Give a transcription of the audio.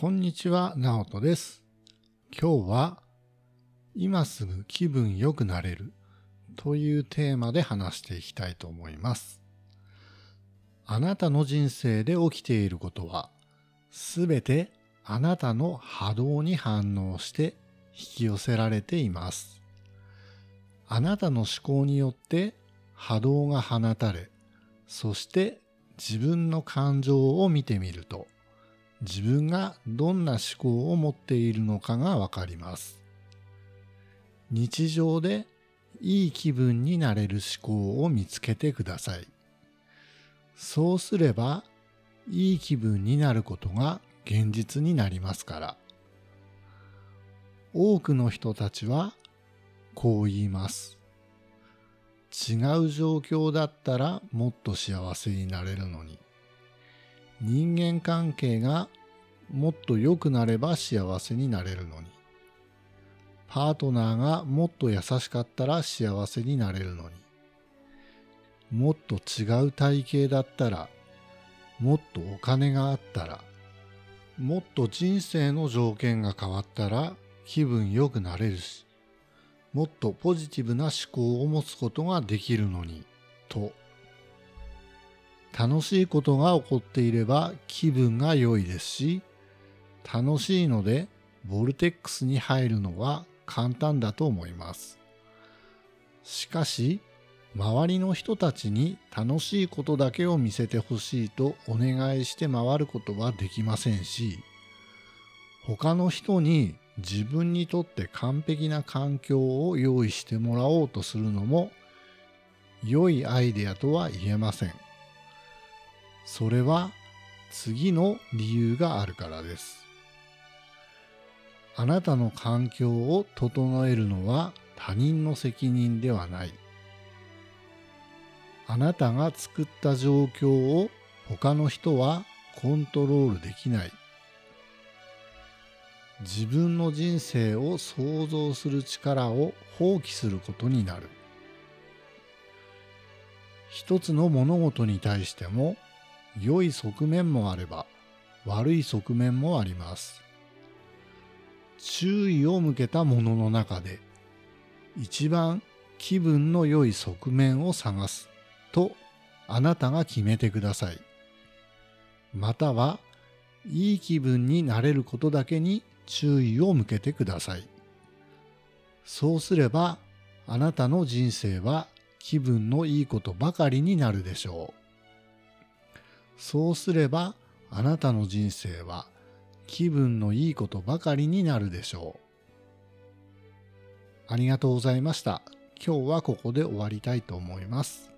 こんにちは、なおとです。今日は、今すぐ気分良くなれるというテーマで話していきたいと思います。あなたの人生で起きていることは、すべてあなたの波動に反応して引き寄せられています。あなたの思考によって波動が放たれ、そして自分の感情を見てみると、自分がどんな思考を持っているのかがわかります。日常でいい気分になれる思考を見つけてください。そうすれば、いい気分になることが現実になりますから。多くの人たちはこう言います。違う状況だったらもっと幸せになれるのに。人間関係がもっと良くなれば幸せになれるのに。パートナーがもっと優しかったら幸せになれるのに。もっと違う体型だったら、もっとお金があったら、もっと人生の条件が変わったら気分良くなれるし、もっとポジティブな思考を持つことができるのに、と。楽しいことが起こっていれば気分が良いですし、楽しいのでボルテックスに入るのは簡単だと思います。しかし、周りの人たちに楽しいことだけを見せてほしいとお願いして回ることはできませんし、他の人に自分にとって完璧な環境を用意してもらおうとするのも良いアイデアとは言えません。それは次の理由があるからです。あなたの環境を整えるのは他人の責任ではない。あなたが作った状況を他の人はコントロールできない。自分の人生を想像する力を放棄することになる。一つの物事に対しても良い側面もあれば悪い側面もあります。注意を向けたものの中で一番気分の良い側面を探すとあなたが決めてください。またはいい気分になれることだけに注意を向けてください。そうすればあなたの人生は気分のいいことばかりになるでしょう。そうすればあなたの人生は気分のいいことばかりになるでしょう。ありがとうございました。今日はここで終わりたいと思います。